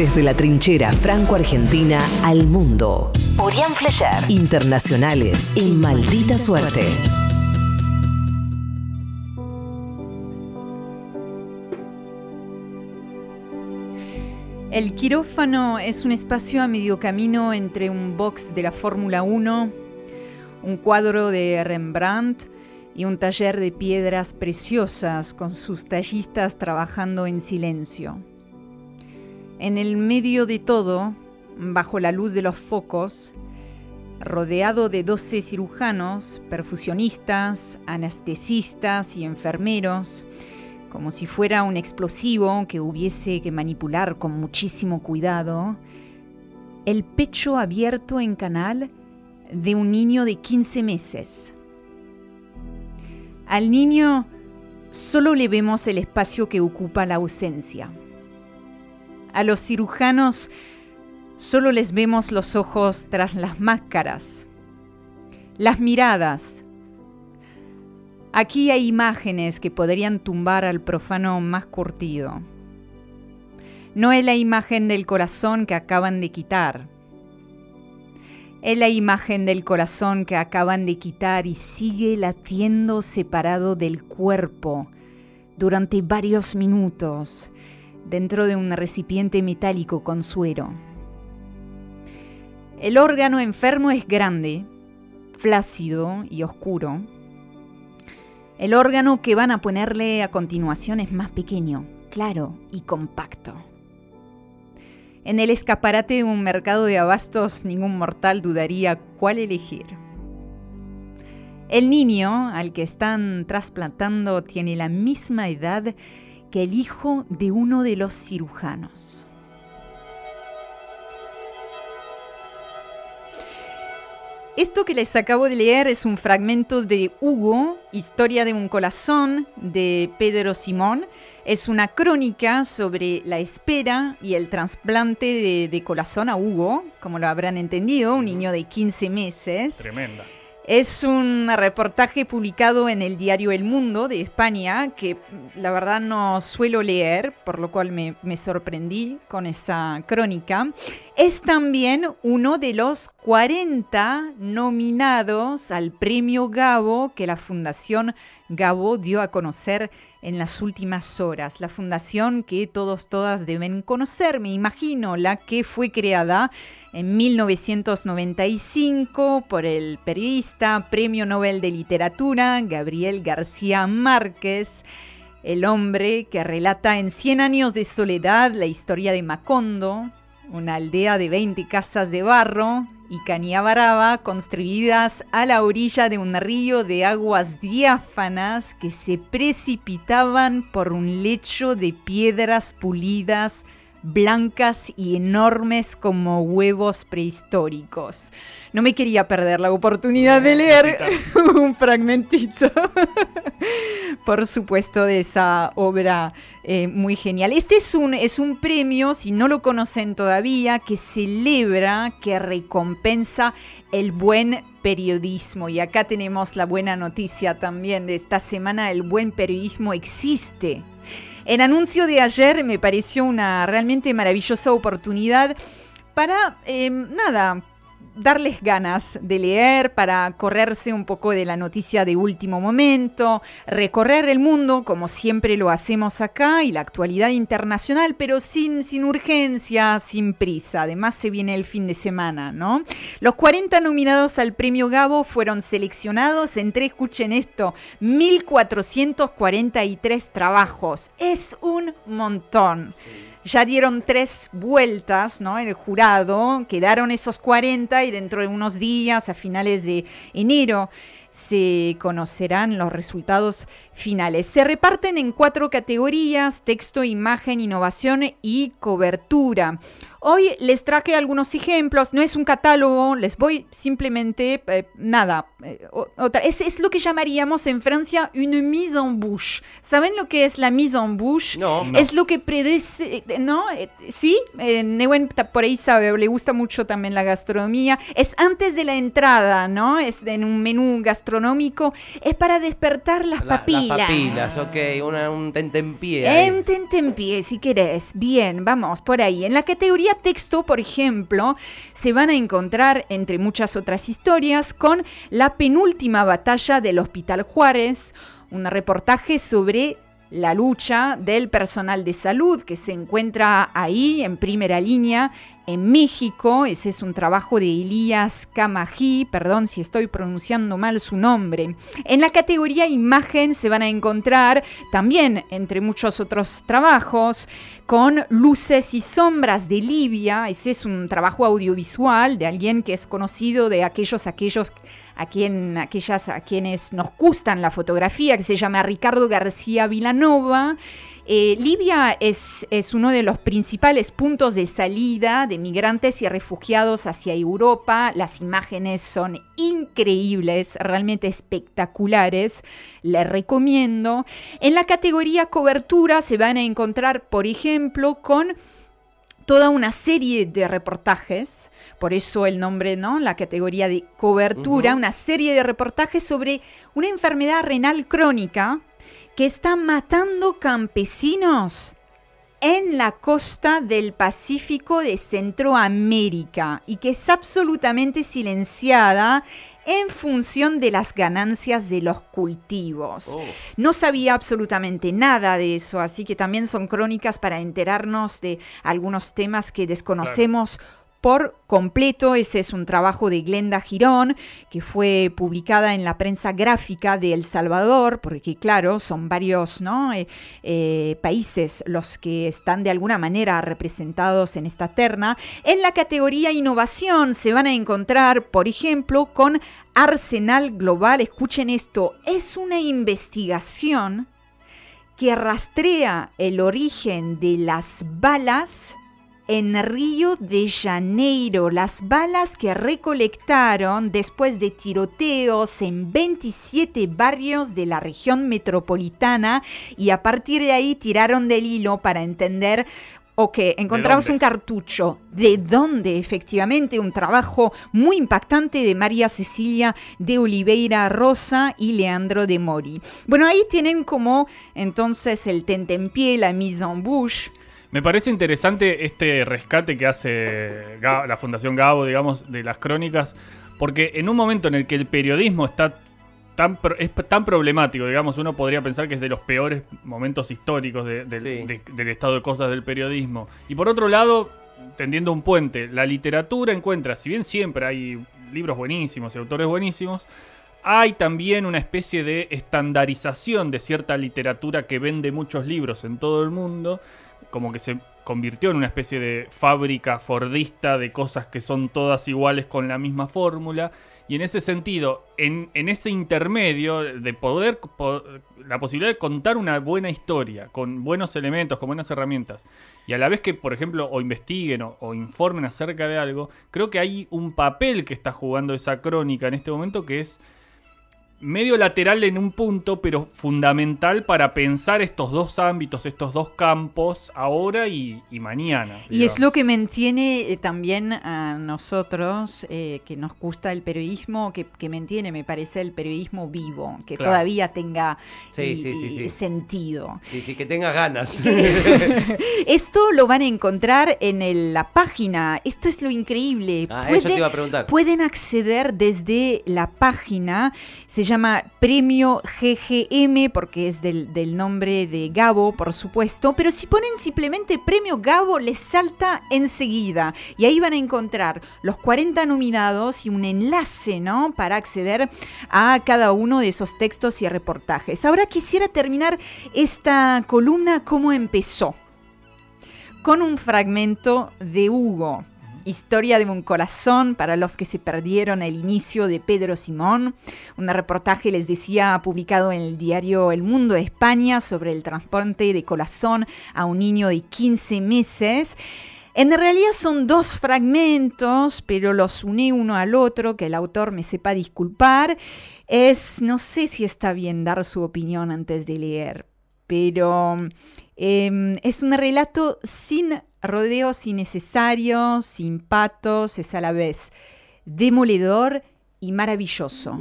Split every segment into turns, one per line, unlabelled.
Desde la trinchera franco-argentina al mundo. Orián Flecher. Internacionales en maldita suerte.
El quirófano es un espacio a medio camino entre un box de la Fórmula 1, un cuadro de Rembrandt y un taller de piedras preciosas con sus tallistas trabajando en silencio. En el medio de todo, bajo la luz de los focos, rodeado de 12 cirujanos, perfusionistas, anestesistas y enfermeros, como si fuera un explosivo que hubiese que manipular con muchísimo cuidado, el pecho abierto en canal de un niño de 15 meses. Al niño solo le vemos el espacio que ocupa la ausencia. A los cirujanos solo les vemos los ojos tras las máscaras, las miradas. Aquí hay imágenes que podrían tumbar al profano más curtido. No es la imagen del corazón que acaban de quitar. Es la imagen del corazón que acaban de quitar y sigue latiendo separado del cuerpo durante varios minutos dentro de un recipiente metálico con suero. El órgano enfermo es grande, flácido y oscuro. El órgano que van a ponerle a continuación es más pequeño, claro y compacto. En el escaparate de un mercado de abastos ningún mortal dudaría cuál elegir. El niño al que están trasplantando tiene la misma edad que el hijo de uno de los cirujanos. Esto que les acabo de leer es un fragmento de Hugo, Historia de un corazón, de Pedro Simón. Es una crónica sobre la espera y el trasplante de, de corazón a Hugo, como lo habrán entendido, un niño de 15 meses.
Tremenda.
Es un reportaje publicado en el diario El Mundo de España que la verdad no suelo leer, por lo cual me, me, sorprendí con esa crónica. Es también uno de los 40 nominados al premio Gabo que la Fundación Gabo dio a conocer en las últimas horas. La fundación que todos, todas deben conocer, me imagino, la que fue creada en 1995 por el periodista, Premio Nobel de Literatura, Gabriel García Márquez, el hombre que relata en 100 años de soledad la historia de Macondo, una aldea de 20 casas de barro y Cañabaraba construidas a la orilla de un río de aguas diáfanas que se precipitaban por un lecho de piedras pulidas blancas y enormes como huevos prehistóricos. No me quería perder la oportunidad de leer un fragmentito, por supuesto, de esa obra eh, muy genial. Este es un, es un premio, si no lo conocen todavía, que celebra, que recompensa el buen periodismo. Y acá tenemos la buena noticia también de esta semana, el buen periodismo existe el anuncio de ayer me pareció una realmente maravillosa oportunidad para, eh, nada, darles ganas de leer, para correrse un poco de la noticia de último momento, recorrer el mundo como siempre lo hacemos acá y la actualidad internacional, pero sin, sin urgencia, sin prisa. Además se viene el fin de semana, ¿no? Los 40 nominados al premio Gabo fueron seleccionados entre, escuchen esto, 1443 trabajos. Es un montón. Ya dieron tres vueltas ¿no? en el jurado, quedaron esos 40 y dentro de unos días, a finales de enero, se conocerán los resultados finales. Se reparten en cuatro categorías, texto, imagen, innovación y cobertura. Hoy les traje algunos ejemplos, no es un catálogo, les voy simplemente, eh, nada, eh, otra, es, es, lo que llamaríamos en Francia une mise en bouche. ¿Saben lo que es la mise en bouche?
No, no.
Es lo que predece, ¿no? Eh, sí, eh, Newen por ahí sabe, le gusta mucho también la gastronomía. Es antes de la entrada, ¿no? Es en un menú gastronómico es para despertar las papilas.
Las papilas, ok, un tentempié.
Un En tentempié, si querés. Bien, vamos por ahí. En la categoría texto, por ejemplo, se van a encontrar, entre muchas otras historias, con la penúltima batalla del Hospital Juárez, un reportaje sobre la lucha del personal de salud que se encuentra ahí en primera línea México. Ese es un trabajo de Elías Camají, perdón si estoy pronunciando mal su nombre. En la categoría imagen se van a encontrar también, entre muchos otros trabajos, con Luces y Sombras de Libia. Ese es un trabajo audiovisual de alguien que es conocido de aquellos, aquellos a, quien, aquellas a quienes nos gustan la fotografía, que se llama Ricardo García Vilanova. Eh, Libia es, es, uno de los principales puntos de salida de migrantes y refugiados hacia Europa. Las imágenes son increíbles, realmente espectaculares. Les recomiendo. En la categoría cobertura se van a encontrar, por ejemplo, con toda una serie de reportajes, por eso el nombre, ¿no? La categoría de cobertura, una serie de reportajes sobre una enfermedad renal crónica que está matando campesinos en la costa del Pacífico de Centroamérica y que es absolutamente silenciada en función de las ganancias de los cultivos. Oh. No sabía absolutamente nada de eso, así que también son crónicas para enterarnos de algunos temas que desconocemos por completo. Ese es un trabajo de Glenda Girón, que fue publicada en la prensa gráfica de El Salvador, porque claro, son varios ¿no? Eh, eh, países los que están de alguna manera representados en esta terna. En la categoría innovación se van a encontrar, por ejemplo, con Arsenal Global. Escuchen esto, es una investigación que rastrea el origen de las balas en Río de Janeiro. Las balas que recolectaron después de tiroteos en 27 barrios de la región metropolitana y a partir de ahí tiraron del hilo para entender Ok, encontramos un cartucho. ¿De dónde? Efectivamente, un trabajo muy impactante de María Cecilia de Oliveira Rosa y Leandro de Mori. Bueno, ahí tienen como entonces el tentempié, la mise en bouche,
me parece interesante este rescate que hace la Fundación Gabo, digamos, de las crónicas, porque en un momento en el que el periodismo está tan, es tan problemático, digamos, uno podría pensar que es de los peores momentos históricos del estado de cosas del periodismo. Y por otro lado, tendiendo un puente, la literatura encuentra, si bien siempre hay libros buenísimos y autores buenísimos, hay también una especie de estandarización de cierta literatura que vende muchos libros en todo el mundo como que se convirtió en una especie de fábrica fordista de cosas que son todas iguales con la misma fórmula. Y en ese sentido, en, ese intermedio de poder, la posibilidad de contar una buena historia, con buenos elementos, con buenas herramientas, y a la vez que, por ejemplo, o investiguen o informen acerca de algo, creo que hay un papel que está jugando esa crónica en este momento que es medio lateral en un punto, pero fundamental para pensar estos dos ámbitos, estos dos campos, ahora y, mañana.
Y es lo que mantiene eh, también a nosotros, eh, que nos gusta el periodismo, que, que mantiene, me parece, el periodismo vivo, que todavía tenga sentido.
Sí, sí, que tenga ganas.
Esto lo van a encontrar en la página. Esto es lo increíble.
Ah, eso te iba a preguntar.
Pueden acceder desde la página. Se llama Premio GGM porque es del, nombre de Gabo, por supuesto, pero si ponen simplemente Premio Gabo les salta enseguida y ahí van a encontrar los 40 nominados y un enlace, ¿no? Para acceder a cada uno de esos textos y reportajes. Ahora quisiera terminar esta columna como empezó con un fragmento de Hugo. Historia de un corazón para los que se perdieron el inicio de Pedro Simón. Un reportaje, les decía, publicado en el diario El Mundo de España sobre el transporte de corazón a un niño de 15 meses. En realidad son dos fragmentos, pero los uní uno al otro, que el autor me sepa disculpar. Es, no sé si está bien dar su opinión antes de leer, pero Em, es un relato sin rodeos innecesarios, sin patos, es a la vez demoledor y maravilloso.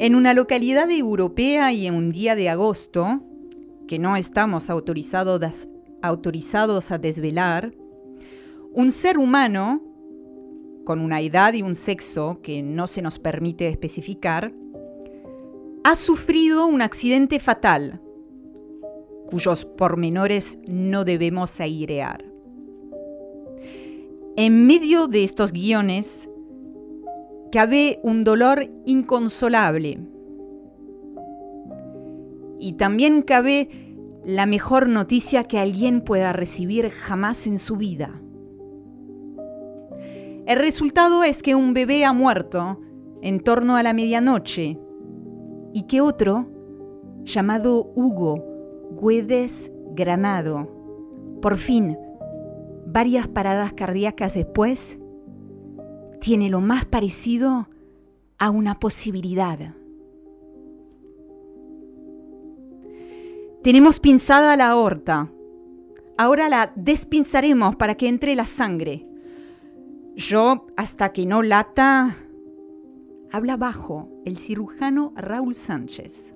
En una localidad europea y en un día de agosto, que no estamos autorizados a desvelar, un ser humano, con una edad y un sexo que no se nos permite especificar, ha sufrido un accidente fatal, cuyos pormenores no debemos airear. En medio de estos guiones cabe un dolor inconsolable y también cabe la mejor noticia que alguien pueda recibir jamás en su vida. El resultado es que un bebé ha muerto en torno a la medianoche y que otro, llamado Hugo Güedes Granado, por fin, varias paradas cardíacas después, tiene lo más parecido a una posibilidad. Tenemos pinzada la aorta. Ahora la despinzaremos para que entre la sangre. Yo, hasta que no lata... Habla bajo el cirujano Raúl Sánchez.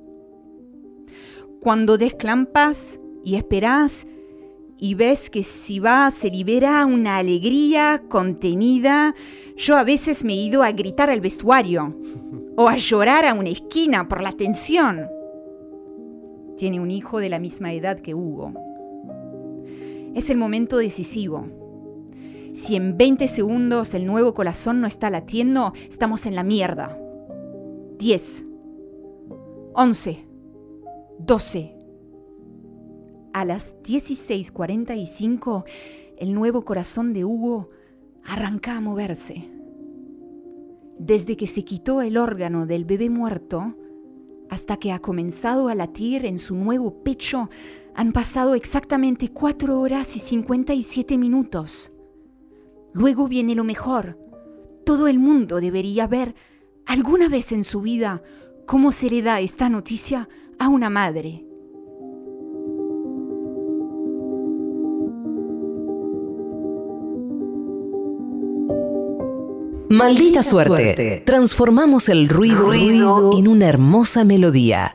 Cuando desclampas y esperás y ves que si va se libera una alegría contenida, yo a veces me he ido a gritar al vestuario o a llorar a una esquina por la tensión. Tiene un hijo de la misma edad que Hugo. Es el momento decisivo si en 20 segundos el nuevo corazón no está latiendo, estamos en la mierda. 10, 11, 12. A las 16:45, el nuevo corazón de Hugo arranca a moverse. Desde que se quitó el órgano del bebé muerto hasta que ha comenzado a latir en su nuevo pecho, han pasado exactamente 4 horas y 57 minutos. Luego viene lo mejor. Todo el mundo debería ver alguna vez en su vida cómo se le da esta noticia a una madre.
Maldita suerte. Transformamos el ruido, ruido en una hermosa melodía.